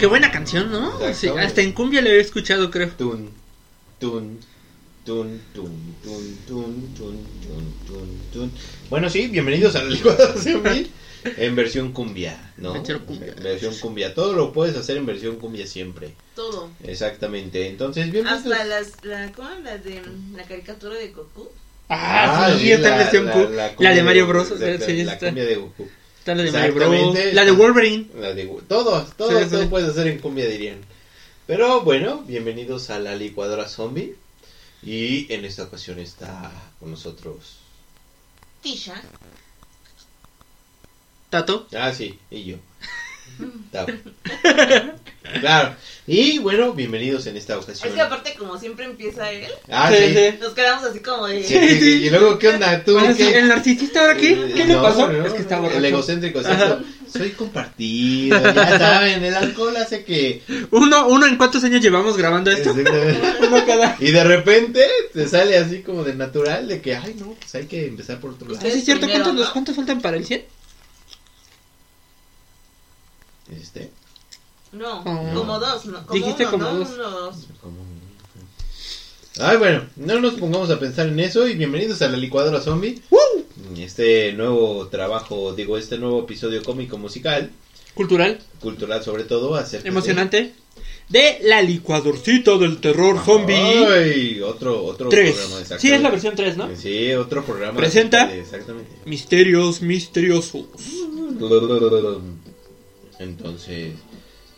Qué buena canción, ¿no? Sí, hasta en cumbia le había escuchado, creo. Tun, tun, tun, tun, tun, tun, tun, tun, tun, tun. Bueno, sí, bienvenidos a la zombie en versión cumbia, ¿no? Versión cumbia. En versión cumbia. Todo lo puedes hacer en versión cumbia siempre. Todo. Exactamente. Entonces, bienvenidos. Hasta las, la, ¿cómo? las de la caricatura de Goku. Ah, sí, está en versión Q. La, cumbia de Mario Bros. sí, la cumbia de Goku. Está la de Mario Bros. Exactamente. La de Wolverine. La de todo, todo, Sí, sí. todo puedes hacer en cumbia dirían. Pero bueno, bienvenidos a la licuadora zombie. Y en esta ocasión está con nosotros. Tisha. Tato. Ah, sí, y yo. Tao. Claro. Y bueno, bienvenidos en esta ocasión. Es que aparte como siempre empieza él, Ah, Sí, sí. sí. nos quedamos así como de... Sí, sí, sí. Y luego, ¿qué onda? ¿Tú Bueno, sí, qué? ¿El narcisista ahora qué? ¿Qué le pasó? no, es que está El borracho. egocéntrico, Ajá. exacto. Soy compartido, ya saben, el alcohol hace que... Uno, uno, ¿en cuántos años llevamos grabando esto? Exactamente. Uno cada. Y de repente te sale así como de natural de que, ay, no, pues hay que empezar por otro lado. Es cierto. Primero, ¿Cuántos, ¿no? ¿Cuántos faltan para el 100? Este, No, Oh. como dos, ¿no? Como Dijiste uno, como ¿no? dos. Uno, dos. Ay, bueno, no nos pongamos a pensar en eso y bienvenidos a la licuadora zombie. Este nuevo trabajo, digo, este nuevo episodio cómico musical, Cultural, cultural sobre todo, acerca de- emocionante. De la licuadorcita del terror zombie. Ay, otro, otro 3. programa. Sí, es la versión 3, ¿no? Sí, otro programa. Presenta. de- Exactamente. Misterios misteriosos. Entonces,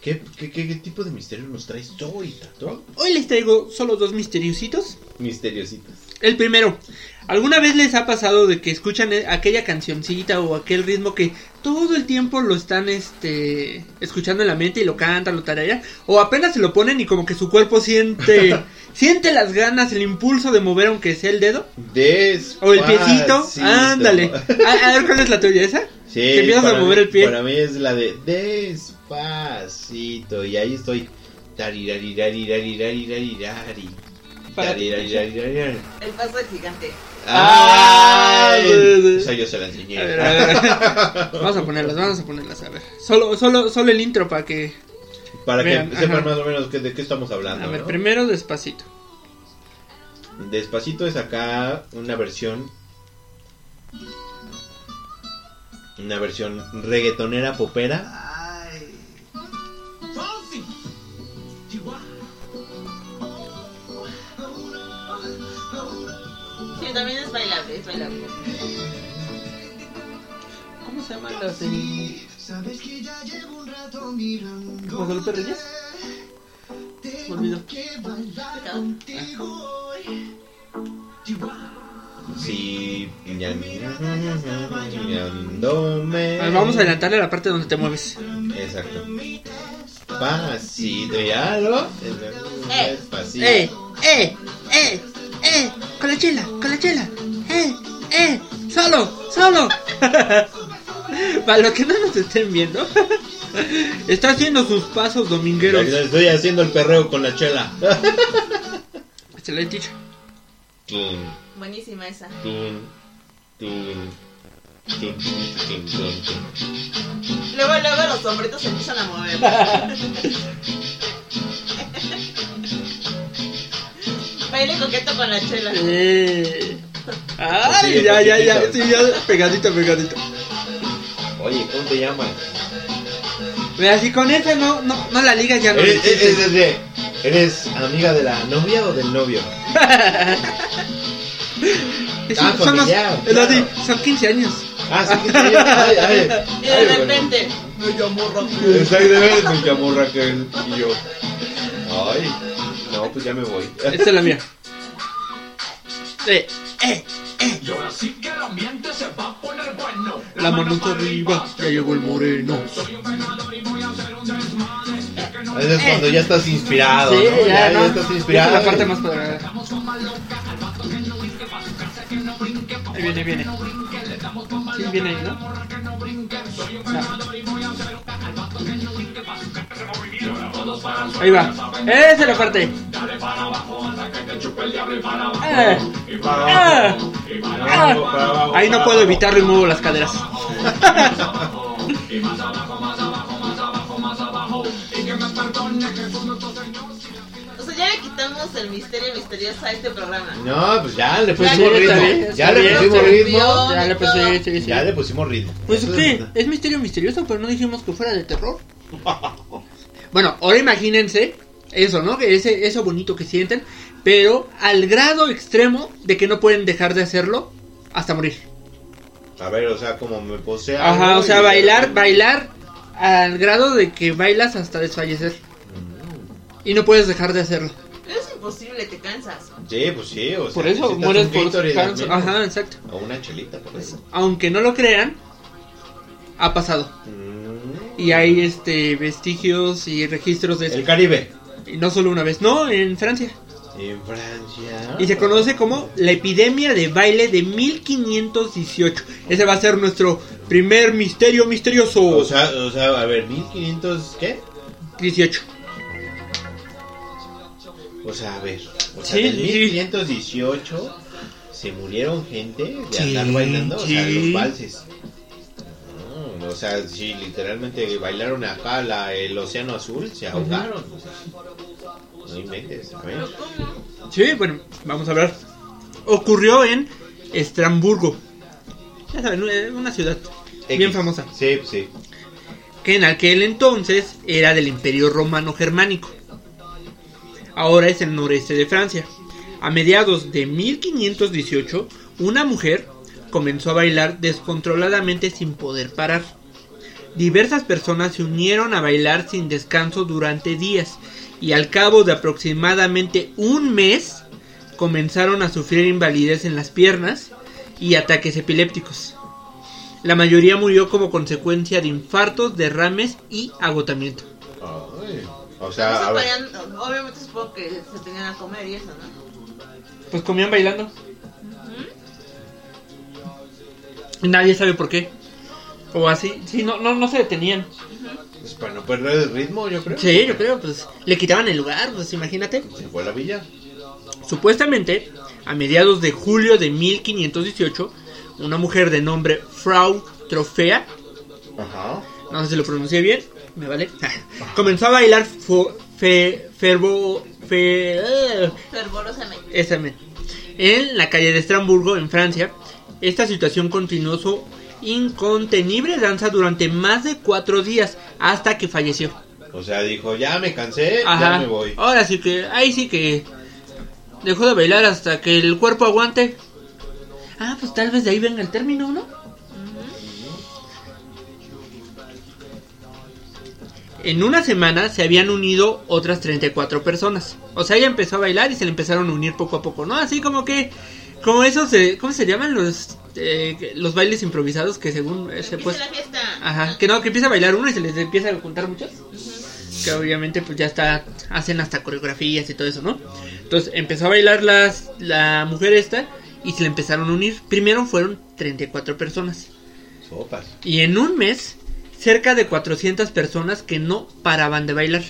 ¿qué, qué, qué, qué tipo de misterio nos traes hoy, Tato? Hoy les traigo solo dos misteriositos. Misteriositos. El primero, ¿alguna vez les ha pasado de que escuchan e- aquella cancioncita o aquel ritmo que todo el tiempo lo están este escuchando en la mente y lo cantan, lo tararean? O apenas se lo ponen y como que su cuerpo siente siente las ganas, el impulso de mover aunque sea el dedo Despacito. o el piecito. Ándale. A, a ver cuál es la tuya esa. Sí, Que empiezas a mover mí- el pie. Para mí es la de despacito. Y ahí estoy. El paso del gigante. Ah, ¡Ay! sí. Esa yo se la enseñé. A ver, a ver. Vamos a ponerlas, vamos a ponerlas, a ver. Solo solo solo el intro para que Para que Vean, sepan ajá. más o menos que- de qué estamos hablando. a ver, ¿no? primero despacito. Despacito es acá una versión. Una versión reggaetonera popera. Sí, también es bailable, es bailable. ¿Cómo se llaman las de Guadalupe Reyes? Me olvidó. Sí, ya mirándome. A ver, vamos a adelantarle la parte donde te mueves. Exacto. Pasito, ya lo. Eh. Despacito. ¡Eh! ¡Eh! ¡Eh! ¡Eh! ¡Con la chela! ¡Con la chela! ¡Eh! ¡Eh! ¡Solo! ¡Solo! Para los que no nos estén viendo, está haciendo sus pasos domingueros. Estoy haciendo el perreo con la chela. Tum, Buenísima esa. Luego, luego los hombritos se empiezan a mover. Baile coqueto con la chela. Eh. Ay, ya, ya, ya, sí, ya, pegadito, pegadito. Oye, ¿cómo te llamas? Mira, si con esa no, no, no la ligas ya no. ¿Eres, eres, eres- ¿Eres amiga de la novia o del novio? Es- Ah, son, los- lo claro. de- son 15 años. Ah, sí, que sí. Ay, ay. Y de Ay, bueno. repente, me llamó Raquel. Exactamente, me llamó Raquel y yo. Ay, pues ya me voy. Esta es la mía. Eh, eh, Y ahora sí que el ambiente se va a poner bueno. la mano arriba, ya llegó el moreno. Eso es cuando ya estás inspirado, Sí, ¿no? ya, Ya, ¿no? ya estás Esa inspirado. es la parte más padre. Ahí viene, viene. Sí, viene ahí, ¿no? No. Ahí va. Esa es la parte. Eh, eh, ah. Ahí no puedo evitarlo y muevo las caderas. O sea, ya le quitamos el misterio misterioso a este programa. No, pues ya le pusimos ya ritmo. está bien, ya está le bien. pusimos Se ritmo. envió. Ya le puse, sí, sí. Ya le pusimos ritmo. Pues Eso qué, es misterio misterioso, pero no dijimos que fuera de terror. Bueno, ahora imagínense eso, ¿no? Que ese, eso bonito que sienten, pero al grado extremo de que no pueden dejar de hacerlo hasta morir. A ver, o sea, como me posee. Ajá, o sea, bailar, bailar al grado de que bailas hasta desfallecer. Y no puedes dejar de hacerlo. Es imposible, te cansas. Sí, pues sí, o sea. Por eso mueres por. Ajá, exacto. O una chelita, por eso. Aunque no lo crean, ha pasado. Mm. Y hay este vestigios y registros de eso. El Caribe. No solo una vez, no, en Francia. En Francia. Y se conoce como la epidemia de baile de 1518. Ese va a ser nuestro primer misterio misterioso. O sea, o sea, a ver, 1500, ¿qué? 18. O sea, a ver. O sea, Sí, del sí. 1518 se murieron gente de Sí, andar bailando, o sea, los valses. O sea, sí, literalmente bailaron acá la, el océano azul, se ahogaron. no inventes, a ver. Sí, bueno, vamos a ver. Ocurrió en Estramburgo. Ya saben, eh, una ciudad bien famosa. Sí, sí. Que en aquel entonces era del Imperio Romano Germánico. Ahora es el noreste de Francia. A mediados de 1518, una mujer comenzó a bailar descontroladamente sin poder parar. Diversas personas se unieron a bailar sin descanso durante días y al cabo de aproximadamente un mes comenzaron a sufrir invalidez en las piernas y ataques epilépticos. La mayoría murió como consecuencia de infartos, derrames y agotamiento. Ay, o No sea, se obviamente supongo que se tenían a comer y eso, ¿no? Pues comían bailando. Nadie sabe por qué. O así. Sí, no, no, no se detenían. Pues para no perder el ritmo, yo creo. Sí, yo creo, pues le quitaban el lugar, pues imagínate. Se fue a la villa. Supuestamente, a mediados de julio de 1518, una mujer de nombre Frau Trofea, Ajá. no sé si lo pronuncié bien, me vale, comenzó a bailar fo- fe, fervo, fe, eh, en la calle de Estramburgo, en Francia. Esta situación continuó su incontenible danza durante más de cuatro días hasta que falleció. O sea, dijo, ya me cansé, Ajá. ya me voy. Ahora sí que, ahí sí que dejó de bailar hasta que el cuerpo aguante. Ah, pues tal vez de ahí venga el término, ¿no? En una semana se habían unido otras 34 personas. O sea, ella empezó a bailar y se le empezaron a unir poco a poco, ¿no? Así como que, como esos, ¿cómo se llaman los eh, los bailes improvisados que según se pues, la fiesta. ajá, que no, que empieza a bailar uno y se les empieza a juntar muchos que obviamente pues ya está hacen hasta coreografías y todo eso, ¿no? Entonces empezó a bailar las la mujer esta y se le empezaron a unir. Primero fueron 34 personas Sopas. y en un mes cerca de 400 personas que no paraban de bailar.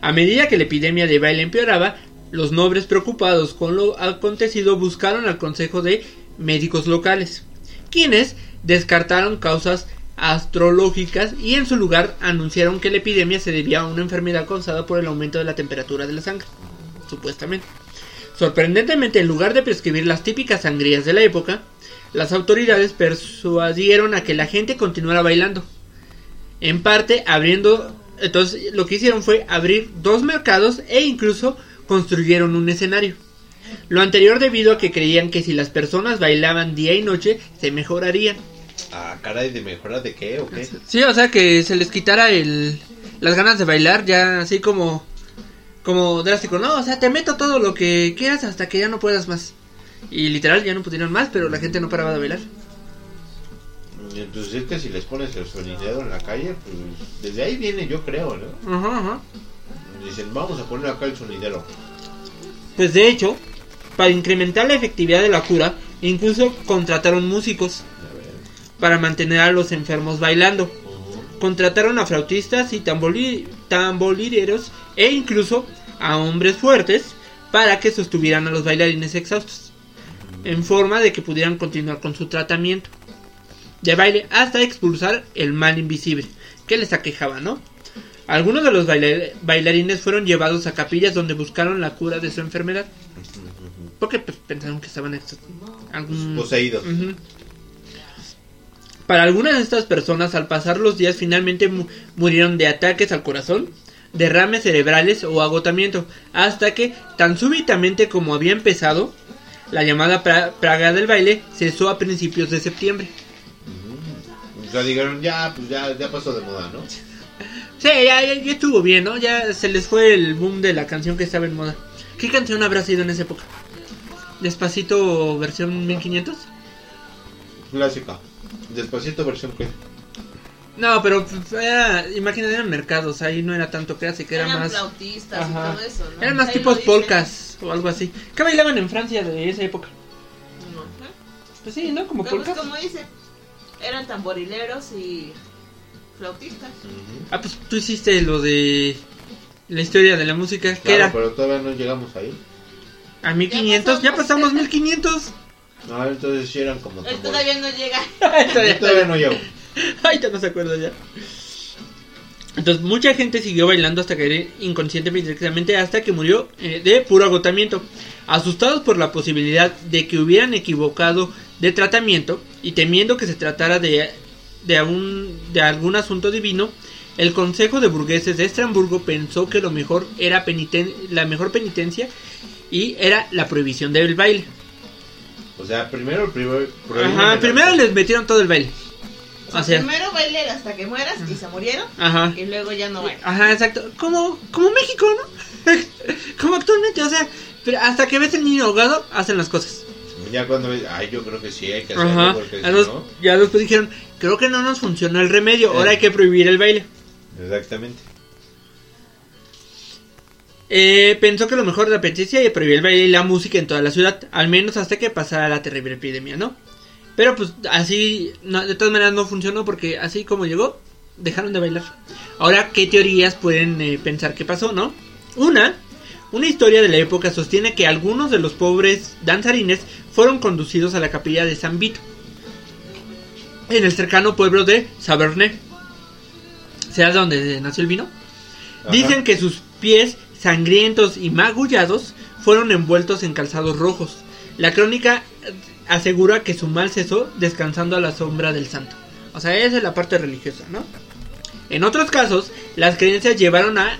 A medida que la epidemia de baile empeoraba, los nobles preocupados con lo acontecido buscaron al consejo de médicos locales, quienes descartaron causas astrológicas y en su lugar anunciaron que la epidemia se debía a una enfermedad causada por el aumento de la temperatura de la sangre, supuestamente. Sorprendentemente, en lugar de prescribir las típicas sangrías de la época, las autoridades persuadieron a que la gente continuara bailando. En parte abriendo, entonces lo que hicieron fue abrir dos mercados e incluso construyeron un escenario. Lo anterior debido a que creían que si las personas bailaban día y noche se mejorarían. Ah, caray, ¿de mejora de qué o qué? Sí, o sea que se les quitara el las ganas de bailar ya así como como drástico, ¿no? O sea, te meto todo lo que quieras hasta que ya no puedas más. Y literal, ya no pudieron más, pero la gente no paraba de bailar. Entonces es que si les pones el sonidero en la calle, pues desde ahí viene yo creo, ¿no? Ajá, ajá. Dicen, vamos a poner acá el sonidero. Pues de hecho, para incrementar la efectividad de la cura, incluso contrataron músicos para mantener a los enfermos bailando. Contrataron a flautistas y tamboli- tamborileros e incluso a hombres fuertes para que sostuvieran a los bailarines exhaustos, en forma de que pudieran continuar con su tratamiento de baile hasta expulsar el mal invisible que les aquejaba, ¿no? Algunos de los baila- bailarines fueron llevados a capillas donde buscaron la cura de su enfermedad, porque pues, pensaron que estaban algún- Poseídos. Ujú. Para algunas de estas personas, al pasar los días, finalmente mu- murieron de ataques al corazón, derrames cerebrales o agotamiento, hasta que, tan súbitamente como había empezado, la llamada pra- praga del baile cesó a principios de septiembre. Sea, dijeron, ya, pues ya, ya pasó de moda, ¿no? Sí, ya, ya- ya estuvo bien, ¿no? Ya se les fue el boom de la canción que estaba en moda. ¿Qué canción habrá sido en esa época? ¿Despacito versión 1500? Clásica. Despacito versión que. No, pero pues, era, imagínate, eran mercados, ahí no era tanto clásica, era Eran más... flautistas Ajá. y todo eso, ¿no? Eran más Ahí tipos polcas o algo así. ¿Qué bailaban en Francia de esa época? No sé. Pues sí, ¿no? Como Pero pues polcas. como dice, eran tamborileros y flautistas. Ah, pues tú hiciste lo de la historia de la música. ¿Qué Claro, era? pero todavía no llegamos ahí. A 1500, ya pasamos 1500. No, entonces sí eran como. Él todavía no llega. Yo todavía- todavía no llego. Ay, ya no se acuerda ya. Entonces, mucha gente siguió bailando hasta caer inconsciente directamente hasta que murió eh, de puro agotamiento. Asustados por la posibilidad de que hubieran equivocado de tratamiento y temiendo que se tratara de, de, un- de algún asunto divino, el Consejo de Burgueses de Estrasburgo pensó que lo mejor era peniten- la mejor penitencia y era la prohibición del baile. O sea, primero, primero. Ajá, el primero les metieron todo el baile. O sea, Primero baile hasta que mueras y se murieron. ajá. Y luego ya no bailan. Ajá, exacto. Como, como México, ¿no? como actualmente, o sea, pero hasta que ves el niño ahogado, hacen las cosas. Ya cuando ves. Ay, yo creo que sí hay que hacerlo. Ajá. Porque si los- no. ya después dijeron, creo que no nos funciona el remedio, ahora Eh. hay que prohibir el baile. Exactamente. Eh, pensó que lo mejor de la petición era prohibir el baile y la música en toda la ciudad, al menos hasta que pasara la terrible epidemia, ¿no? Pero pues así, no- de todas maneras no funcionó porque así como llegó, dejaron de bailar. Ahora, ¿qué teorías pueden eh, pensar que pasó, no? Una, una historia de la época sostiene que algunos de los pobres danzarines fueron conducidos a la capilla de San Vito, en el cercano pueblo de Savernet. ¿Será donde nació el vino? Ajá. Dicen que sus pies sangrientos y magullados fueron envueltos en calzados rojos. La crónica eh, asegura que su mal cesó descansando a la sombra del santo. O sea, esa es la parte religiosa, ¿no? En otros casos, las creencias llevaron a,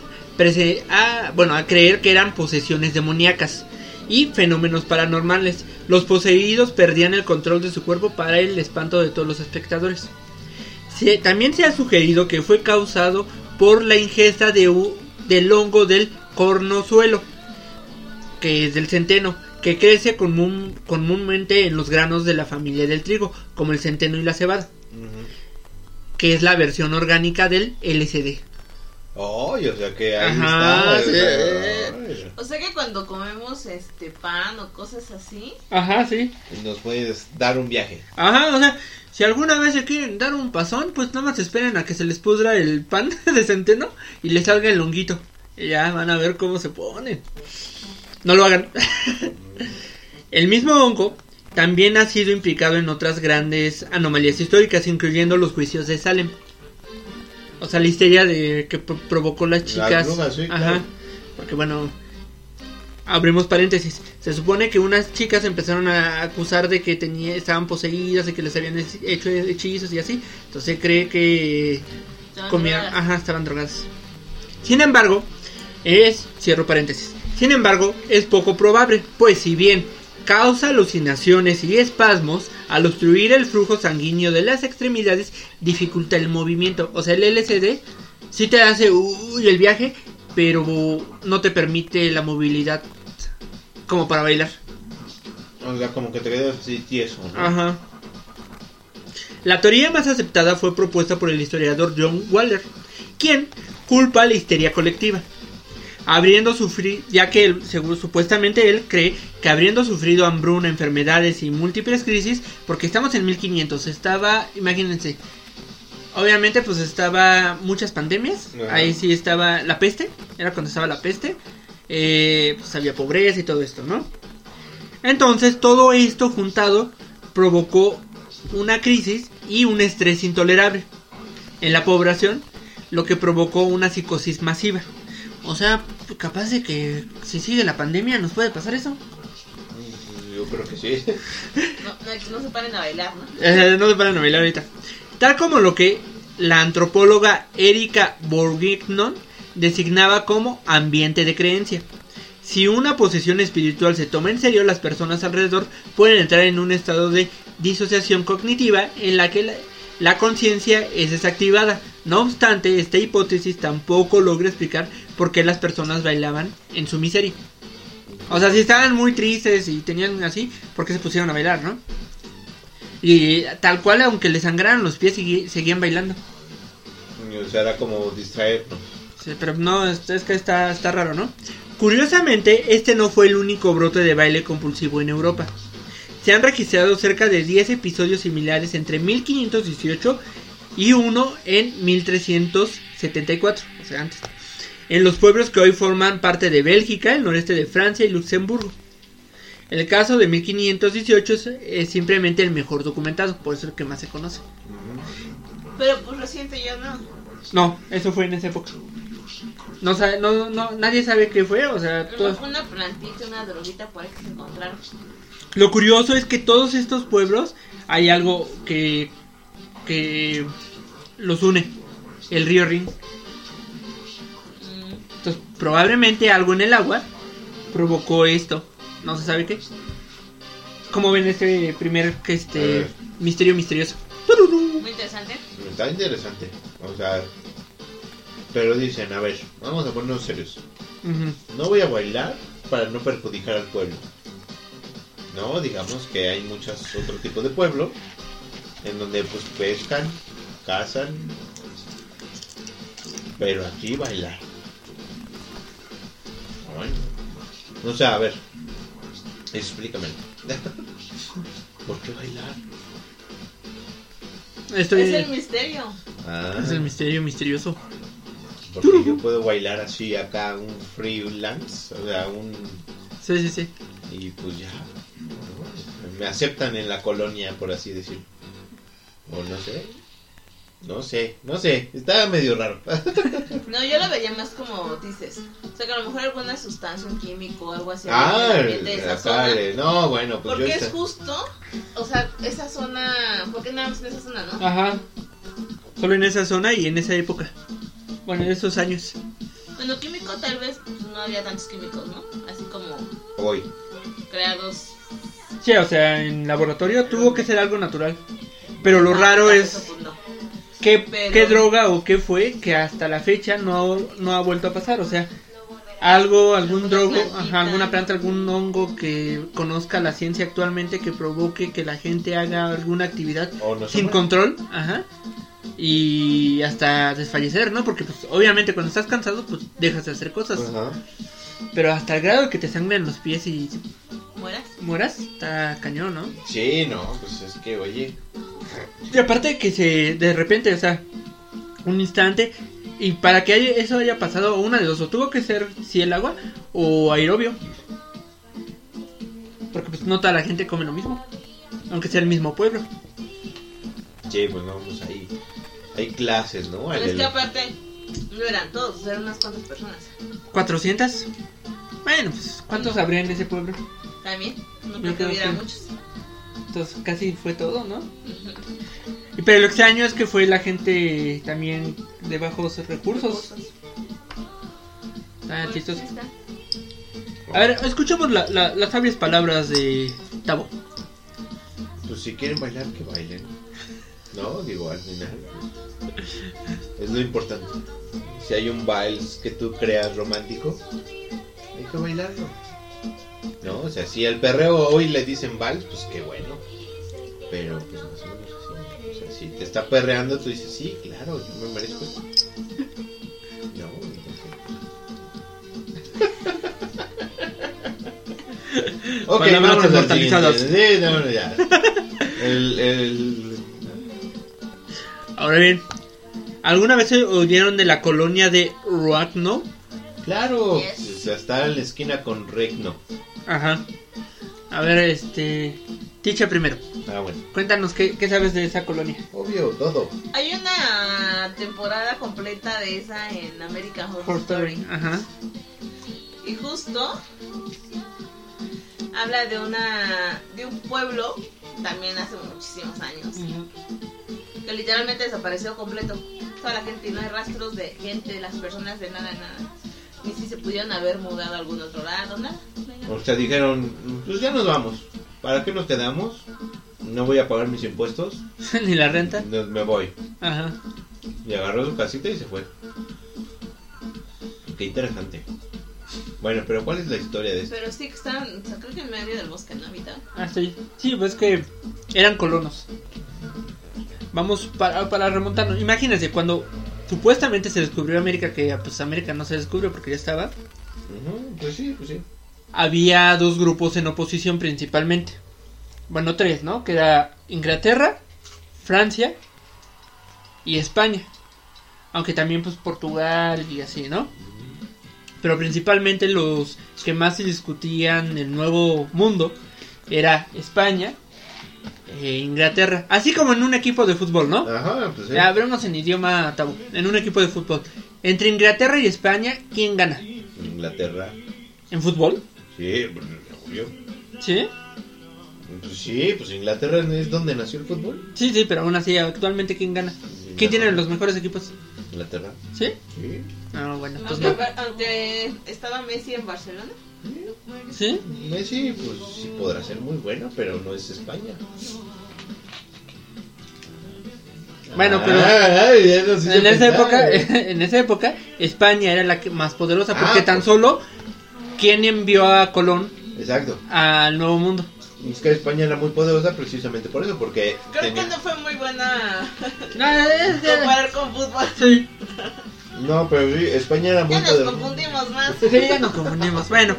bueno, a creer que eran posesiones demoníacas y fenómenos paranormales. Los poseídos perdían el control de su cuerpo para el espanto de todos los espectadores. También se ha sugerido que fue causado por la ingesta de del hongo del cornozuelo, que es del centeno, que crece común- comúnmente en los granos de la familia del trigo, como el centeno y la cebada, que es la versión orgánica del LSD. Ay, o sea que ahí Ajá, está. sí. Ay, O sea que cuando comemos este pan o cosas así, Ajá, sí. Nos puedes dar un viaje. Ajá, o sea, si alguna vez se quieren dar un pasón, pues nada más esperen a que se les pudra el pan de centeno y les salga el honguito. Y ya van a ver cómo se ponen. No lo hagan. el mismo hongo también ha sido implicado en otras grandes anomalías históricas, incluyendo los juicios de Salem. O sea, la histeria de que pro- provocó las chicas. brujas, sí, Ajá. claro. Porque bueno, abrimos paréntesis. Se supone que unas chicas empezaron a acusar de que tenía, estaban poseídas, de que les habían hecho- hechizos y así. Entonces se cree que comían, ajá, estaban drogadas. Sin embargo, es, cierro paréntesis. Sin embargo, es poco probable, pues si bien causa alucinaciones y espasmos, al obstruir el flujo sanguíneo de las extremidades, dificulta el movimiento. O sea, el LSD si te hace uy, el viaje, pero no te permite la movilidad como para bailar. O sea, como que te quedas así tieso, ¿no? Ajá. La teoría más aceptada fue propuesta por el historiador John Waller, quien culpa la histeria colectiva. Habiendo sufrido, ya que él, seguro, supuestamente él cree que habiendo sufrido hambruna, enfermedades y múltiples crisis, porque estamos en 1500, estaba, imagínense, obviamente pues estaba muchas pandemias, Ajá. ahí sí estaba la peste, era cuando estaba la peste, eh, pues había pobreza y todo esto, ¿no? Entonces todo esto juntado provocó una crisis y un estrés intolerable en la población, lo que provocó una psicosis masiva. O sea, capaz de que si sigue la pandemia nos puede pasar eso. Yo creo que sí. No, no, no se paren a bailar, ¿no? Eh, no se para bailar ahorita. Tal como lo que la antropóloga Erika Bourguignon designaba como ambiente de creencia. Si una posesión espiritual se toma en serio, las personas alrededor pueden entrar en un estado de disociación cognitiva en la que la, la conciencia es desactivada. No obstante, esta hipótesis tampoco logra explicar por qué las personas bailaban en su miseria. O sea, si estaban muy tristes y tenían así, ¿por qué se pusieron a bailar, no? Y tal cual, aunque les sangraran los pies, seguían bailando. O sea, era como distraernos. Sí, pero no, es, es que está, está raro, ¿no? Curiosamente, este no fue el único brote de baile compulsivo en Europa. Se han registrado cerca de 10 episodios similares entre 1518 y uno en 1374, o sea, antes. En los pueblos que hoy forman parte de Bélgica, el noreste de Francia y Luxemburgo. El caso de 1518 es, es simplemente el mejor documentado, por eso es el que más se conoce. Pero pues reciente ya no. No, eso fue en esa época. No, sabe, no, no, nadie sabe qué fue, o sea, Pero todo- fue una plantita, una droguita por ahí que se encontraron. lo curioso es que todos estos pueblos hay algo que que los une, el río Rin. Probablemente algo en el agua provocó esto, no se sabe qué. ¿Cómo ven este primer este Eh. misterio misterioso? muy interesante. Está interesante. O sea, pero dicen, a ver, vamos a ponernos serios. No voy a bailar para no perjudicar al pueblo. No, digamos que hay muchos otro tipo de pueblo en donde pues pescan, cazan, pero aquí bailar. Bueno, o sea, a ver, explícame. ¿Por qué bailar? Esto Es el misterio. Ah, es el misterio misterioso. porque yo puedo bailar así acá un freelance, o sea, un Sí, sí, sí. y pues ya me aceptan en la colonia por así decir o no sé no sé no sé estaba medio raro No, yo lo vería más como dices. O sea, que a lo mejor alguna sustancia, un químico o algo así. ah de esa acá zona. no bueno pues yo Porque es esta- justo, o sea, esa zona, ¿por qué nada más en esa zona, no? Ajá. Solo en esa zona y en esa época. Bueno, en esos años. Bueno, químico tal vez pues, no había tantos químicos, ¿no? Así como hoy creados. Sí, o sea, en laboratorio tuvo que ser algo natural. Pero lo Ah, raro es pues. Qué, Pero- qué droga o qué fue que hasta la fecha no, no ha vuelto a pasar. O sea, algo, algún drogo, ajá, alguna planta, algún hongo que conozca la ciencia actualmente que provoque que la gente haga alguna actividad no sin control, ajá. Y hasta desfallecer, ¿no? Porque pues obviamente cuando estás cansado pues dejas de hacer cosas. Ajá. Pero hasta el grado de que te sangren los pies y ¿Mueras? mueras, está cañón, ¿no? sí no pues es que oye Y aparte que se, de repente, o sea, un instante, y para que haya- eso haya pasado, una de dos, o tuvo que ser si el agua o aerobio. Porque pues no toda la gente come lo mismo, aunque sea el mismo pueblo. sí pues no pues ahí hay clases no Pero es que aparte, no eran todos, eran unas cuantas personas. ¿400? Bueno, pues ¿cuántos habría en ese pueblo? También, no creo que hubiera muchos. Entonces casi fue todo, ¿no? Y pero lo extraño es que fue la gente también de bajos recursos. Ah, Pues, chistoso. A ver, escuchemos la- la- las sabias palabras de Tabo. pues si quieren bailar que bailen no digo al final es lo importante si hay un vals que tú creas romántico, hay que bailarlo. ¿No? O sea, si el perreo hoy le dicen vals, pues qué bueno. Pero pues más o menos así. O sea, si te está perreando, tú dices, sí, claro, yo me merezco esto. No, entonces... ok, al inmortalizadas. siguiente. Sí, no, ya. El, el... Ahora bien, ¿alguna vez oyeron de la colonia de Roakno? Claro, Yes. o sea, está en la esquina con Regno. Ajá. A ver, este. Ticha primero. Ah, bueno. Cuéntanos qué, qué sabes de esa colonia. Obvio, todo. Hay una temporada completa de esa en American Horror Story. Ajá. Y justo habla de una de un pueblo también hace muchísimos años que literalmente desapareció completo. Toda la gente y no hay rastros de gente, de las personas de nada, nada. Ni si se pudieron haber mudado a algún otro lado, nada. O sea, dijeron, pues ya nos vamos. ¿Para qué nos quedamos? No voy a pagar mis impuestos. Ni la renta. Me voy. Ajá. Y agarró su casita y se fue. Qué interesante. Bueno, pero ¿cuál es la historia de esto? Pero sí que estaban, o sea, creo que en medio del bosque, ¿no? Ah, sí. Sí, pues que eran colonos. Vamos para, para remontarnos. Imagínense, cuando supuestamente se descubrió América, que pues América no se descubrió porque ya estaba, pues sí, pues sí. había dos grupos en oposición principalmente. Bueno, tres, ¿no? Que era Inglaterra, Francia y España. Aunque también pues Portugal y así, ¿no? Pero principalmente los que más se discutían el nuevo mundo era España e Inglaterra. Así como en un equipo de fútbol, ¿no? Ajá, pues sí. Ya, hablemos en idioma tabú. En un equipo de fútbol. Entre Inglaterra y España, ¿quién gana? Inglaterra. ¿En fútbol? Sí, pues, obvio. ¿Sí? Pues sí, pues Inglaterra es donde nació el fútbol. Sí, sí, pero aún así, actualmente, ¿quién gana? ¿Quién tiene los mejores equipos? Inglaterra. ¿Sí? Sí. Ah, bueno, pues Aunque, no. aunque estaba Messi en Barcelona. ¿Sí? Messi, pues sí podrá ser muy bueno, pero no es España. Bueno, pero Ah, en esa época, en esa época, España era la que más poderosa porque Ah, tan pues. solo ¿quién envió a Colón Exacto. al Nuevo Mundo? Es que España era muy poderosa precisamente por eso, porque Creo tenía- que no fue muy buena No, es que- comparar con fútbol. sí, No, pero sí, España era muy Ya nos poderosa. confundimos más. sí, ya nos confundimos. Bueno,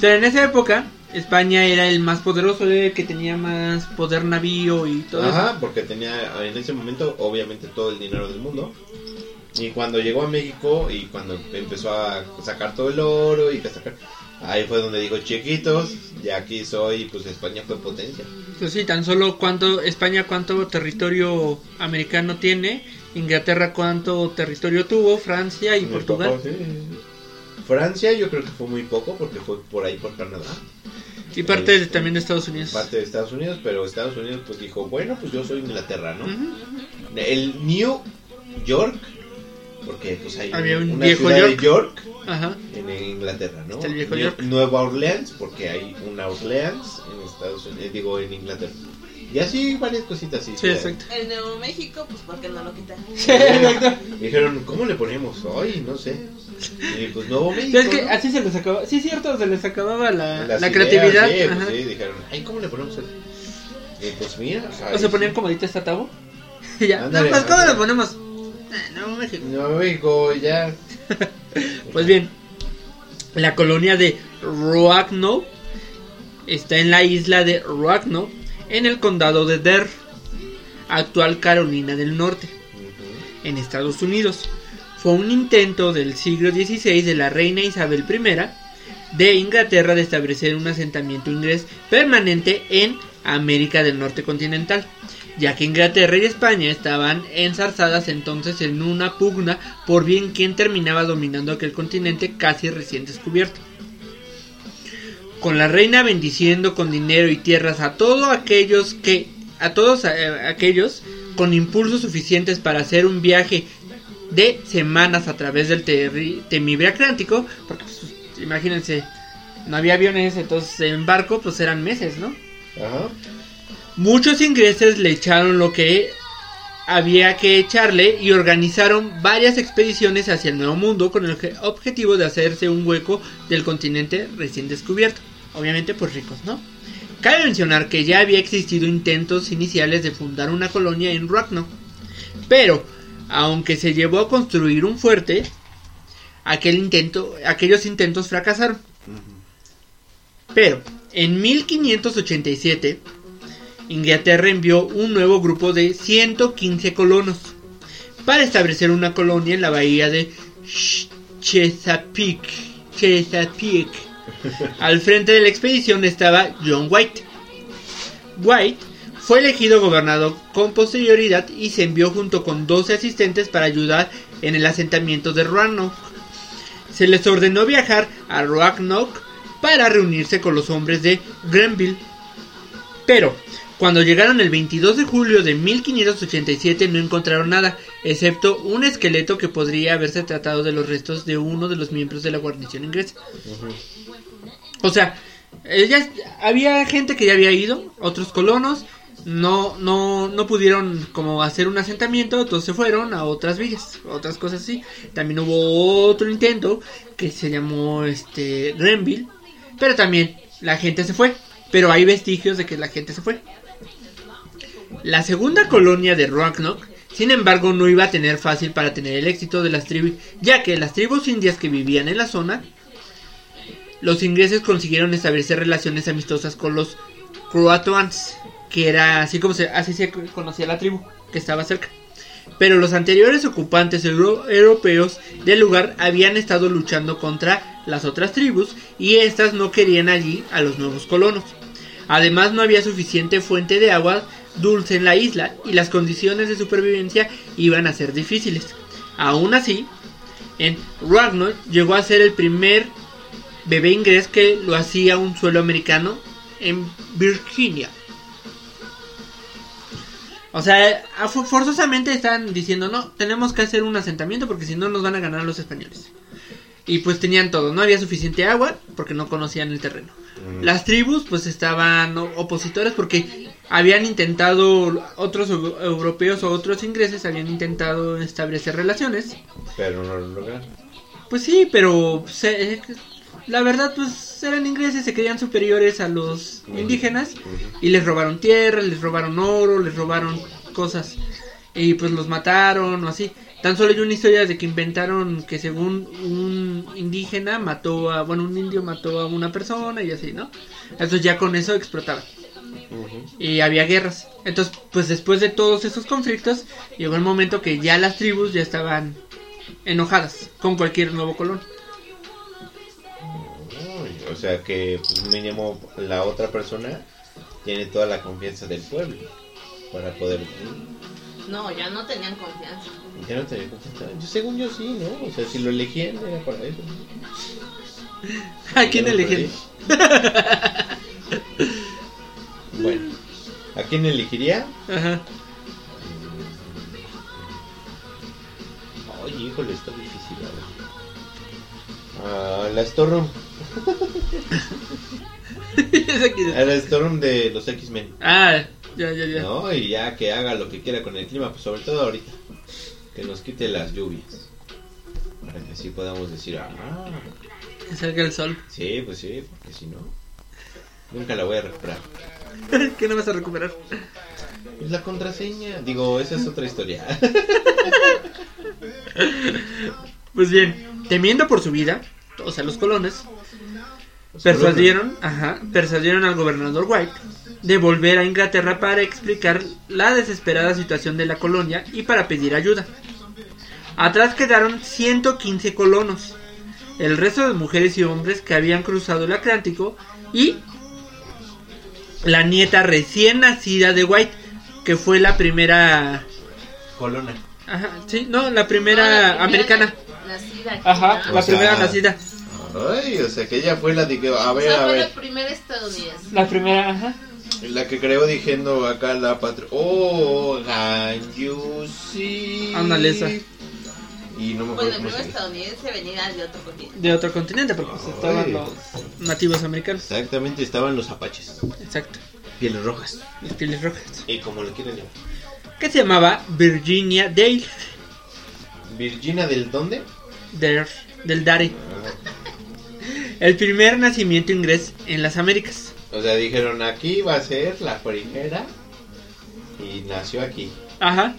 pero en esa época España era el más poderoso, el que tenía más poder navío y todo eso. Ajá, porque tenía en ese momento obviamente todo el dinero del mundo. Y cuando llegó a México y cuando empezó a sacar todo el oro y que sacar... Ahí fue donde dijo, chiquitos, ya aquí soy, pues España fue potencia. Pues sí, tan solo cuánto España cuánto territorio americano tiene, Inglaterra cuánto territorio tuvo, Francia y Portugal. sí. Francia yo creo que fue muy poco porque fue por ahí por Canadá. Y parte de- Este, también de Estados Unidos. Parte de Estados Unidos, pero Estados Unidos pues dijo, bueno, pues yo soy Inglaterra, ¿no? El New York, porque pues hay Había un una viejo ciudad York. de York Ajá. en Inglaterra, ¿no? Está el viejo York. Nueva Orleans, porque hay una Orleans en Estados Unidos, digo en Inglaterra. Y así varias cositas así. Sí, exacto. El Nuevo México, pues porque no lo quitan. Sí, exacto. Dijeron, ¿cómo le ponemos? Ay, no sé. Y pues Nuevo México. Es que ¿no? así se les acababa. Sí, cierto, se les acababa la, la ideas, creatividad. Sí, pues sí, dijeron, ay, ¿cómo le ponemos? Y pues mira. O se ponían como ahorita está Tabo. Y ya. Ándale, no, pues, ¿cómo le ponemos? Eh, Nuevo México. Nuevo México, ya. Pues bien, la colonia de Roanoke está en la isla de Roanoke, en el condado de Dare, actual Carolina del Norte, en Estados Unidos. Fue un intento del siglo XVI de la reina Isabel I de Inglaterra de establecer un asentamiento inglés permanente en América del Norte continental, ya que Inglaterra y España estaban enzarzadas entonces en una pugna por bien quién terminaba dominando aquel continente casi recién descubierto. Con la reina bendiciendo con dinero y tierras a todos aquellos que a todos eh, aquellos con impulsos suficientes para hacer un viaje de semanas a través del terri- temible Atlántico, porque pues, imagínense, no había aviones, entonces en barco pues eran meses, ¿no? Ajá. Muchos ingleses le echaron lo que había que echarle y organizaron varias expediciones hacia el Nuevo Mundo con el obje- objetivo de hacerse un hueco del continente recién descubierto. Obviamente, pues ricos, ¿no? Cabe mencionar que ya había existido intentos iniciales de fundar una colonia en Rocknock, pero aunque se llevó a construir un fuerte, aquel intento, aquellos intentos fracasaron. Pero en 1587 Inglaterra envió un nuevo grupo de 115 colonos para establecer una colonia en la bahía de Ch- Chesapeake. Chesapeake. Al frente de la expedición estaba John White. White fue elegido gobernador con posterioridad y se envió junto con 12 asistentes para ayudar en el asentamiento de Roanoke. Se les ordenó viajar a Roanoke para reunirse con los hombres de Grenville. Pero cuando llegaron el 22 de julio de 1587 no encontraron nada, excepto un esqueleto que podría haberse tratado de los restos de uno de los miembros de la guarnición inglesa. O sea, ya había gente que ya había ido, otros colonos, no, no, no pudieron como hacer un asentamiento, entonces se fueron a otras villas, otras cosas así. También hubo otro intento que se llamó este Grenville, pero también la gente se fue, pero hay vestigios de que la gente se fue. La segunda colonia de Roanoke, sin embargo, no iba a tener fácil para tener el éxito de las tribus, ya que las tribus indias que vivían en la zona los ingleses consiguieron establecer relaciones amistosas con los Croatoans, que era así como se, así se conocía la tribu que estaba cerca. Pero los anteriores ocupantes euro- europeos del lugar habían estado luchando contra las otras tribus y estas no querían allí a los nuevos colonos. Además no había suficiente fuente de agua dulce en la isla y las condiciones de supervivencia iban a ser difíciles. Aún así, en Roanoke llegó a ser el primer bebé inglés que lo hacía un suelo americano en Virginia. O sea, forzosamente están diciendo, no, tenemos que hacer un asentamiento porque si no nos van a ganar los españoles. Y pues tenían todo, no había suficiente agua porque no conocían el terreno. Las tribus pues estaban o- opositores porque habían intentado, otros eu- europeos o otros ingleses habían intentado establecer relaciones. Pero no lo lograron. Pues sí, pero se- la verdad, pues eran ingleses, se creían superiores a los indígenas y les robaron tierra, les robaron oro, les robaron cosas y pues los mataron o así. Tan solo hay una historia de que inventaron que según un indígena mató a, bueno, un indio mató a una persona y así, ¿no? Entonces ya con eso explotaban y había guerras. Entonces, pues después de todos esos conflictos, llegó el momento que ya las tribus ya estaban enojadas con cualquier nuevo colón. O sea que pues, mínimo la otra persona tiene toda la confianza del pueblo para poder No, ya no tenían confianza. ya no tenía confianza yo según yo sí no o sea si lo elegían era para eso ¿A quién perdí. bueno a quién elegiría Ajá. Oye, híjole, está difícil. A la Storm. La Storm de los X-Men. ah, ya, ya, ya. ¿No? Y ya que haga lo que quiera con el clima, pues sobre todo ahorita. Que nos quite las lluvias. Para que así podamos decir, ah, Que salga el sol. sí, pues sí, porque si no, nunca la voy a recuperar. ¿Qué no vas a recuperar? Pues la contraseña, digo, esa es otra historia. Pues bien, temiendo por su vida, o sea, los colones, persuadieron, ajá, persuadieron al gobernador White de volver a Inglaterra para explicar la desesperada situación de la colonia y para pedir ayuda. Atrás quedaron 115 colonos, el resto de mujeres y hombres que habían cruzado el Atlántico y la nieta recién nacida de White, que fue la primera, Colona. ajá, sí, no, la No, primera la primera americana. Nacida Ajá, ¿no? la primera nacida. Ay, o sea que ella fue la de que, a O ver, sea, a fue ver. la primera estadounidense. La primera, ajá. La que creo diciendo acá la patria. Oh, can you see? Ándale, esa. Y no me Bueno, acuerdo primera se estadounidense venida de otro continente. De otro continente, porque pues, estaban los nativos americanos. Exactamente, estaban los apaches. Exacto. Pieles rojas. Las pieles rojas. Y como lo quieren llamar. que se llamaba Virginia Dale, Virginia del dónde? del, del Dare. El primer nacimiento inglés en las Américas. O sea, dijeron aquí va a ser la primera y nació aquí. Ajá.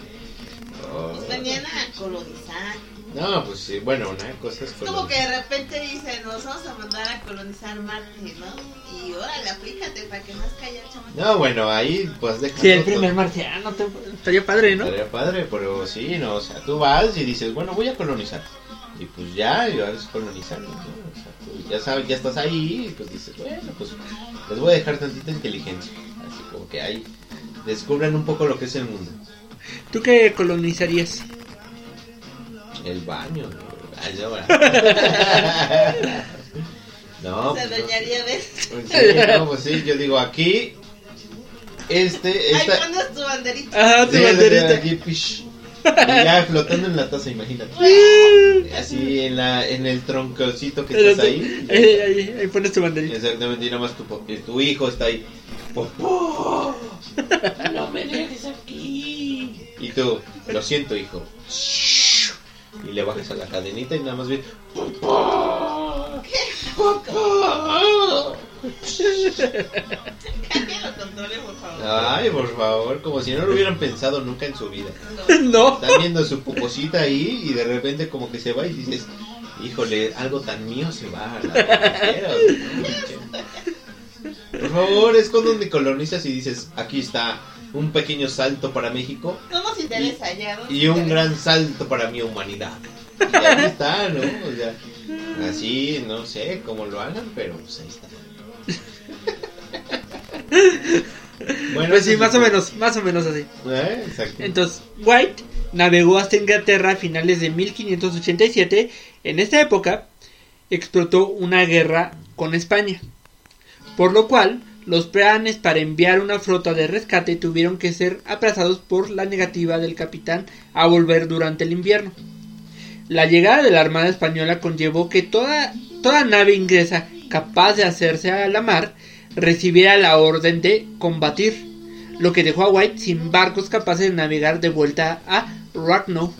Oh. Pues venían a colonizar. No, pues sí, bueno, una cosa es Es como que de repente dicen, nos vamos a mandar a colonizar Marte, ¿no? Y órale, aplícate para que nazca ya el chamaco. No, bueno, ahí pues deja Sí, el todo. primer marciano. te- Estaría padre, ¿no? Estaría padre, pero sí, no, o sea, tú vas y dices, bueno, voy a colonizar. Y pues ya, y vas colonizando, ¿no? Ya sabes, ya estás ahí, y pues dices, bueno, pues les voy a dejar tantita inteligencia. Así como que ahí descubran un poco lo que es el mundo. ¿Tú qué colonizarías? El baño, ¿no? Ay, Se pues, dañaría de Sí, no, pues sí, yo digo aquí, este, Ahí esta... pones tu banderita. Ajá, tu Sí, banderita. aquí, pish. Y ya flotando en la taza, imagínate. Así en la en el troncocito que estás ahí. Ahí, ahí, ahí pones tu banderita. Exactamente, y nada más tu, y tu hijo está ahí. No me dejes aquí. Y tú, lo siento, hijo. Y le bajas a la cadenita y nada más popó. Controle, por favor. Ay, por favor, como si no lo hubieran pensado nunca en su vida. No. No. Están viendo su puposita ahí y de repente como que se va y dices, híjole, algo tan mío se va a la. Por favor, es cuando te colonizas y dices, aquí está un pequeño salto para México No nos interesa ya. ¿no? y un gran salto para mi humanidad. Y ahí está, ¿no? O sea, así, no sé cómo lo hagan, pero pues ahí está. Bueno, Pues sí, más o menos, más o menos así. ¿Eh? Exacto. Entonces, White navegó hasta Inglaterra a finales de 1587. En esta época explotó una guerra con España, por lo cual los planes para enviar una flota de rescate tuvieron que ser aplazados por la negativa del capitán a volver durante el invierno. La llegada de la Armada Española conllevó que toda, toda nave inglesa capaz de hacerse a la mar recibiera la orden de combatir, lo que dejó a White sin barcos capaces de navegar de vuelta a Ragnall.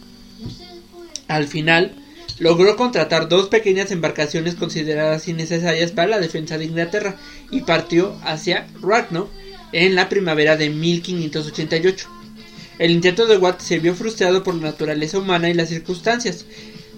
Al final, logró contratar dos pequeñas embarcaciones consideradas innecesarias para la defensa de Inglaterra y partió hacia Ragnall en la primavera de 1588. El intento de Watt se vio frustrado por la naturaleza humana y las circunstancias.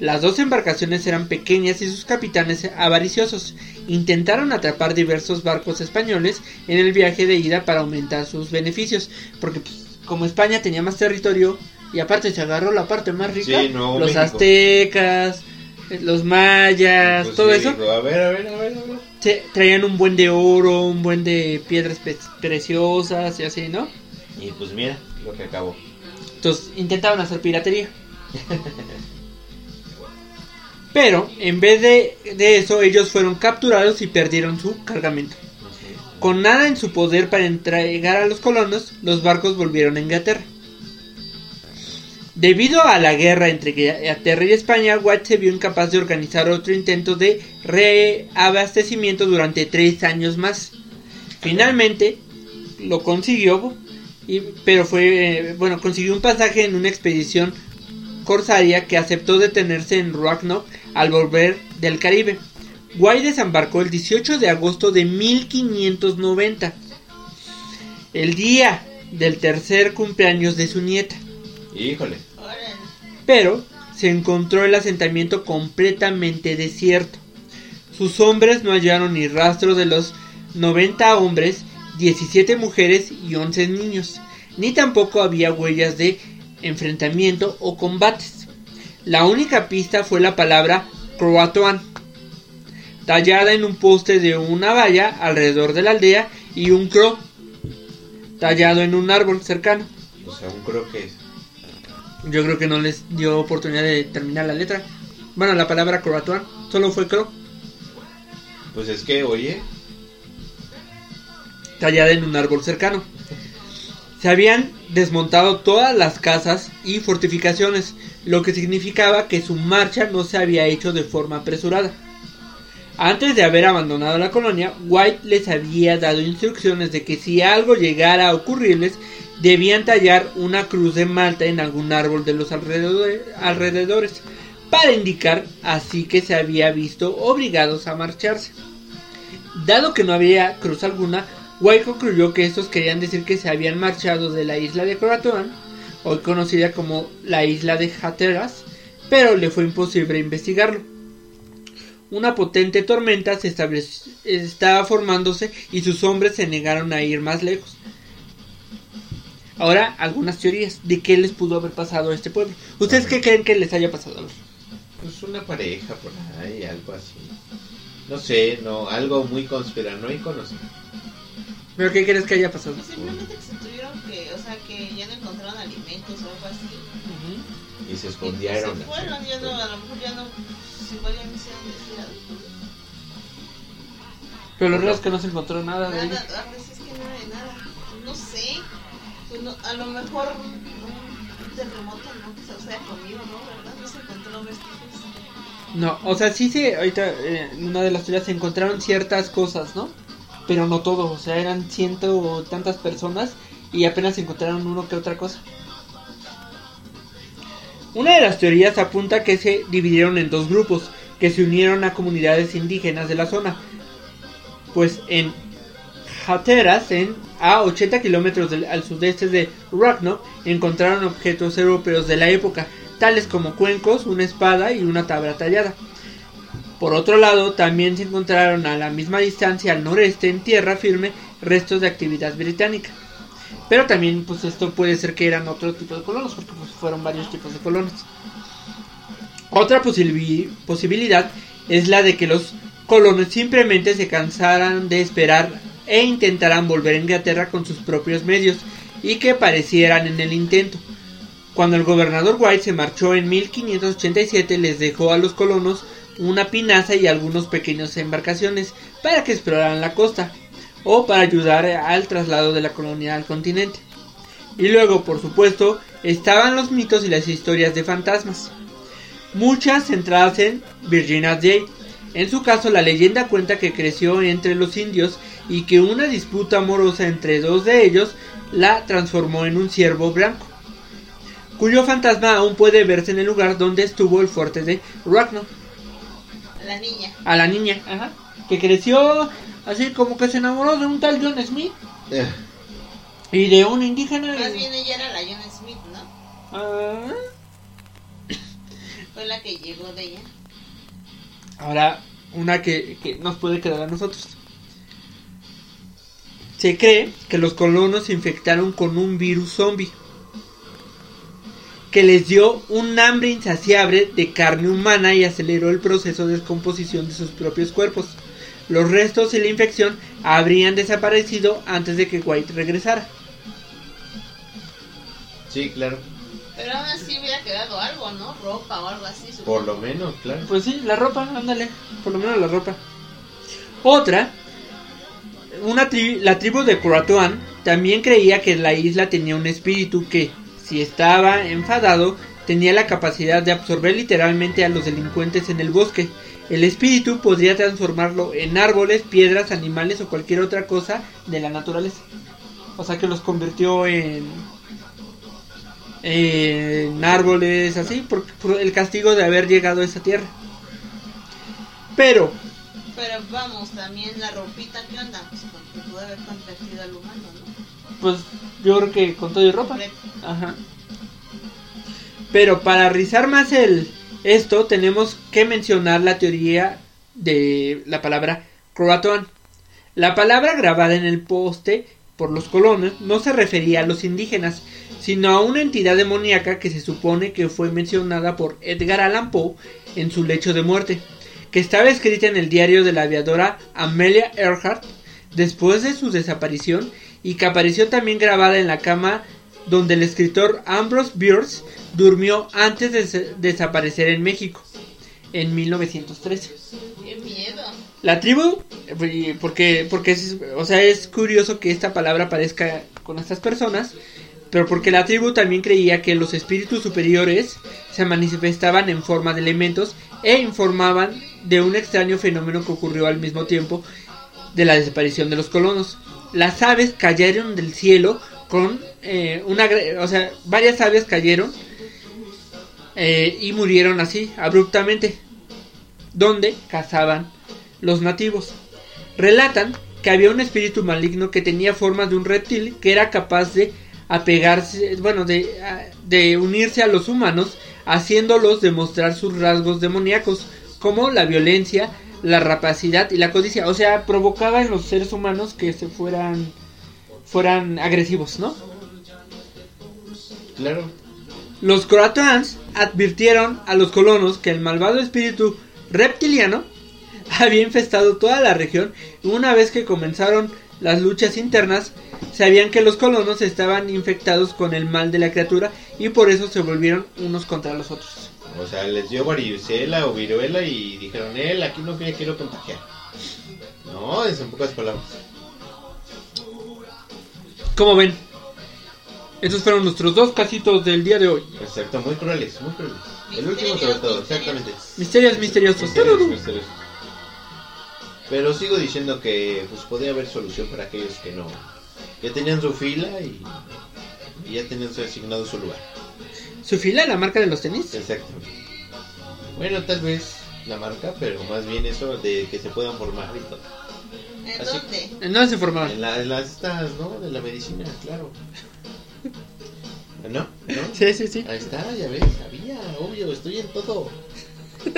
Las dos embarcaciones eran pequeñas y sus capitanes avariciosos. Intentaron atrapar diversos barcos españoles en el viaje de ida para aumentar sus beneficios, porque pues, como España tenía más territorio y aparte se agarró la parte más rica, Sí, los México. aztecas, eh, los mayas, Pues todo sí, eso, a ver, a ver, a ver, a ver. se- traían un buen de oro, un buen de piedras preciosas y así, ¿no? Y pues mira lo que acabó. Entonces intentaban hacer piratería. Pero en vez de, de eso ellos fueron capturados y perdieron su cargamento. Con nada en su poder para entregar a los colonos, los barcos volvieron a Inglaterra. Debido a la guerra entre Inglaterra y España, White se vio incapaz de organizar otro intento de reabastecimiento durante tres años más. Finalmente lo consiguió, y- pero fue eh, bueno consiguió un pasaje en una expedición corsaria que aceptó detenerse en Roanoke al volver del Caribe. White desembarcó el 18 de agosto de 1590, el día del tercer cumpleaños de su nieta. Híjole. Pero se encontró el asentamiento completamente desierto. Sus hombres no hallaron ni rastro de los 90 hombres, 17 mujeres y 11 niños, ni tampoco había huellas de enfrentamiento o combates. La única pista fue la palabra Croatoan, tallada en un poste de una valla alrededor de la aldea y un cro tallado en un árbol cercano. O sea, un creo que es. Yo creo que no les dio oportunidad de terminar la letra. Bueno, la palabra croatoan solo fue cro, Pues es que, oye, tallada en un árbol cercano. Se habían desmontado todas las casas y fortificaciones, lo que significaba que su marcha no se había hecho de forma apresurada. Antes de haber abandonado la colonia, White les había dado instrucciones de que si algo llegara a ocurrirles, debían tallar una cruz de Malta en algún árbol de los alrededor- alrededores para indicar así que se había visto obligados a marcharse. Dado que no había cruz alguna, White concluyó que estos querían decir que se habían marchado de la isla de Croatoan, hoy conocida como la isla de Hatteras, pero le fue imposible investigarlo. Una potente tormenta se estaba formándose y sus hombres se negaron a ir más lejos. Ahora, algunas teorías de qué les pudo haber pasado a este pueblo. ¿Ustedes qué creen que les haya pasado? Pues una pareja por ahí, algo así. No sé, no, algo muy conspiranoico, no sé. ¿Pero qué crees que haya pasado? Pues simplemente que se tuvieron que, o sea, que ya no encontraron alimentos o algo así. Y se Y escondieron. Se fueron, ya no, a lo mejor ya no, pues igual ya no hicieron. Pero lo raro es que no se encontró nada de ellos. Nada, a veces es que nada de nada. No sé. Pues no, a lo mejor un terremoto, ¿no? Que se los haya comido, ¿no? ¿Verdad? No se encontró vestigios. No, o sea, sí se, ahorita eh, en una de las teorías se encontraron ciertas cosas, ¿no? Pero no todo, o sea, eran ciento o tantas personas y apenas encontraron uno que otra cosa. Una de las teorías apunta que se dividieron en dos grupos, que se unieron a comunidades indígenas de la zona. Pues en Hatteras, en, a 80 kilómetros al sudeste de Rockno, encontraron objetos europeos de la época, tales como cuencos, una espada y una tabla tallada. Por otro lado, también se encontraron a la misma distancia al noreste, en tierra firme, restos de actividad británica. Pero también, pues esto puede ser que eran otro tipo de colonos, porque pues, fueron varios tipos de colonos. Otra posibi- posibilidad es la de que los colonos simplemente se cansaran de esperar e intentaran volver a Inglaterra con sus propios medios y que parecieran en el intento. Cuando el gobernador White se marchó en 1587 les dejó a los colonos una pinaza y algunos pequeños embarcaciones para que exploraran la costa o para ayudar al traslado de la colonia al continente. Y luego, por supuesto, estaban los mitos y las historias de fantasmas. Muchas centradas en Virginia Jade. En su caso, la leyenda cuenta que creció entre los indios y que una disputa amorosa entre dos de ellos la transformó en un ciervo blanco, cuyo fantasma aún puede verse en el lugar donde estuvo el fuerte de Rockno. La niña. A la niña, ajá, que creció así como que se enamoró de un tal John Smith Eh, y de un indígena. Más bien ella era la John Smith, ¿no? Ah. Fue la que llegó de ella. Ahora, una que, que nos puede quedar a nosotros. Se cree que los colonos se infectaron con un virus zombie que les dio un hambre insaciable de carne humana y aceleró el proceso de descomposición de sus propios cuerpos. Los restos de la infección habrían desaparecido antes de que White regresara. sí, claro. Pero aún así hubiera quedado algo, ¿no? Ropa o algo así. Por lo menos, claro. Pues sí, la ropa, ándale, por lo menos la ropa. Otra, una tri- la tribu de Kuratuan también creía que la isla tenía un espíritu que, si estaba enfadado, tenía la capacidad de absorber literalmente a los delincuentes en el bosque. El espíritu podría transformarlo en árboles, piedras, animales o cualquier otra cosa de la naturaleza. O sea que los convirtió en en árboles así por, por el castigo de haber llegado a esa tierra. Pero Pero vamos, también la ropita que onda, pues porque pudo haber convertido al humano, ¿no? Pues yo creo que con todo y ropa. Ajá. Pero para rizar más el esto tenemos que mencionar la teoría de la palabra Croatoan. La palabra grabada en el poste por los colonos no se refería a los indígenas, sino a una entidad demoníaca que se supone que fue mencionada por Edgar Allan Poe en su lecho de muerte, que estaba escrita en el diario de la aviadora Amelia Earhart después de su desaparición y que apareció también grabada en la cama donde el escritor Ambrose Bierce durmió antes de desaparecer en México en 1913. Qué miedo. La tribu, porque, porque es, o sea, es curioso que esta palabra aparezca con estas personas, pero porque la tribu también creía que los espíritus superiores se manifestaban en forma de elementos e informaban de un extraño fenómeno que ocurrió al mismo tiempo de la desaparición de los colonos. Las aves cayeron del cielo con eh, una, o sea, varias aves cayeron eh, y murieron así, abruptamente, donde cazaban los nativos. Relatan que había un espíritu maligno que tenía forma de un reptil que era capaz de apegarse, bueno, de, a- de unirse a los humanos, haciéndolos demostrar sus rasgos demoníacos, como la violencia, la rapacidad y la codicia. O sea, provocaba en los seres humanos que se fueran, fueran agresivos, ¿no? Claro. Los croatoans advirtieron a los colonos que el malvado espíritu reptiliano había infestado toda la región y una vez que comenzaron las luchas internas, sabían que los colonos estaban infectados con el mal de la criatura y por eso se volvieron unos contra los otros. O sea, les dio varicela o viruela y dijeron, él, aquí no me quiero contagiar. No, es en pocas palabras. Como ven, estos fueron nuestros dos casitos del día de hoy. Exacto, muy crueles, muy crueles. El último sobre todo, exactamente. Misterios misteriosos. Misterios, misteriosos. Pero sigo diciendo que pues podría haber solución para aquellos que no. Ya tenían su fila y, y ya tenían su asignado su lugar. ¿Su fila, la marca de los tenis? Exactamente. Bueno, tal vez la marca, pero más bien eso de que se puedan formar y todo. ¿En Así- dónde? No se. En, la- en las estas, ¿no? De la medicina, claro. ¿No? ¿No? Sí, sí, sí. Ahí está, ya ves, sabía, obvio, estoy en todo.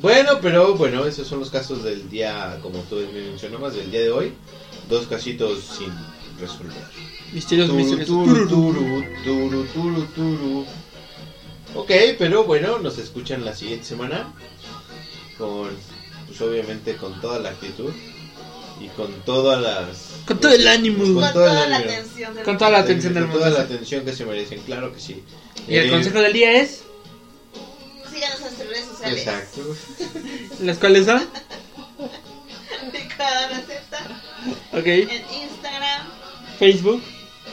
bueno, pero bueno, esos son los casos del día, como tú me mencionabas, del día de hoy. Dos casitos sin resolver. Misterios misteriosos. turu, Tururú. turu, turu, turu, turu. Ok, pero bueno, nos escuchan la siguiente semana. Con, pues obviamente con toda la actitud. Y con todas las... Con todo el ánimo. Con Con toda la atención del Con toda la atención del con toda mundo. la atención que se merecen, claro que sí. Y el Eh, consejo del día es, Síganos en nuestras redes sociales. Exacto. las cuales son, Cada receta. ok, En Instagram. Facebook,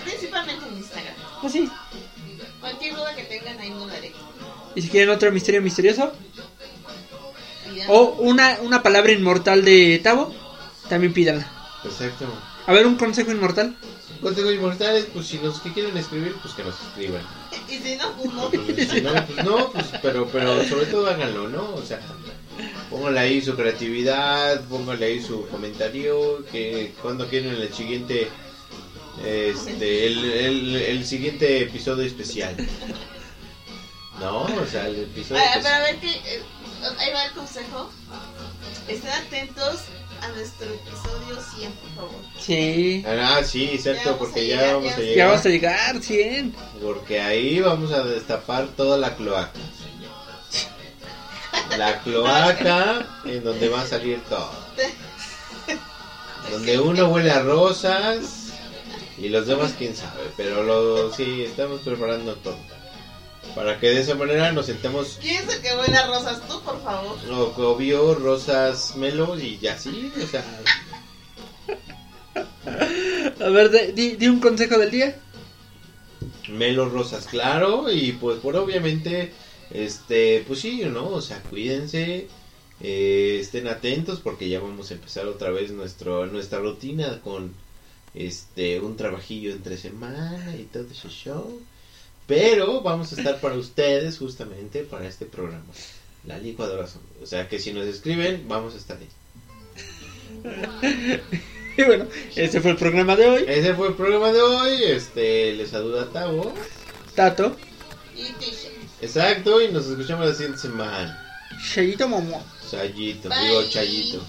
Principalmente en Instagram. así. Cualquier duda que tengan ahí nos daré. Y si quieren otro misterio misterioso, o una, una palabra inmortal de Tavo, también pídanla. Exacto. A ver, un consejo inmortal. Consejo inmortales, pues si los que quieren escribir, pues que nos escriban. Y si no, pues no. Pues, si no, pues no, pues, pero, pero sobre todo háganlo, ¿no? O sea, pónganle ahí su creatividad, pónganle ahí su comentario, que cuando quieren el siguiente, este, el, el, el siguiente episodio especial. No, o sea, el episodio A, especial. pero a ver que. eh, ahí va el consejo. Estén atentos a nuestro episodio 100, por favor. Sí. Ah, sí, cierto, porque ya llegar, vamos ya a llegar. Ya vamos a llegar, 100. Porque ahí vamos a destapar toda la cloaca. La cloaca en donde va a salir todo. Donde uno huele a rosas y los demás quién sabe. Pero lo, sí, estamos preparando todo. Para que de esa manera nos sentemos ¿Quién es el que huele a rosas? Tú, por favor. obvio, rosas, melo y ya sí. O sea, A ver, de- di, di un consejo del día. Melo Rosas, claro, y pues por obviamente, este, pues sí, ¿no? O sea, cuídense, eh, estén atentos porque ya vamos a empezar otra vez nuestro, nuestra rutina con, este, un trabajillo entre semana y todo ese show. Pero vamos a estar para ustedes justamente para este programa, la licuadora zombie. O sea que si nos escriben, vamos a estar ahí. Y bueno, ese fue el programa de hoy. Ese fue el programa de hoy, este, les saluda Tavo. Tato. Exacto, y nos escuchamos la siguiente semana. Chayito Momo. Chayito, digo Chayito.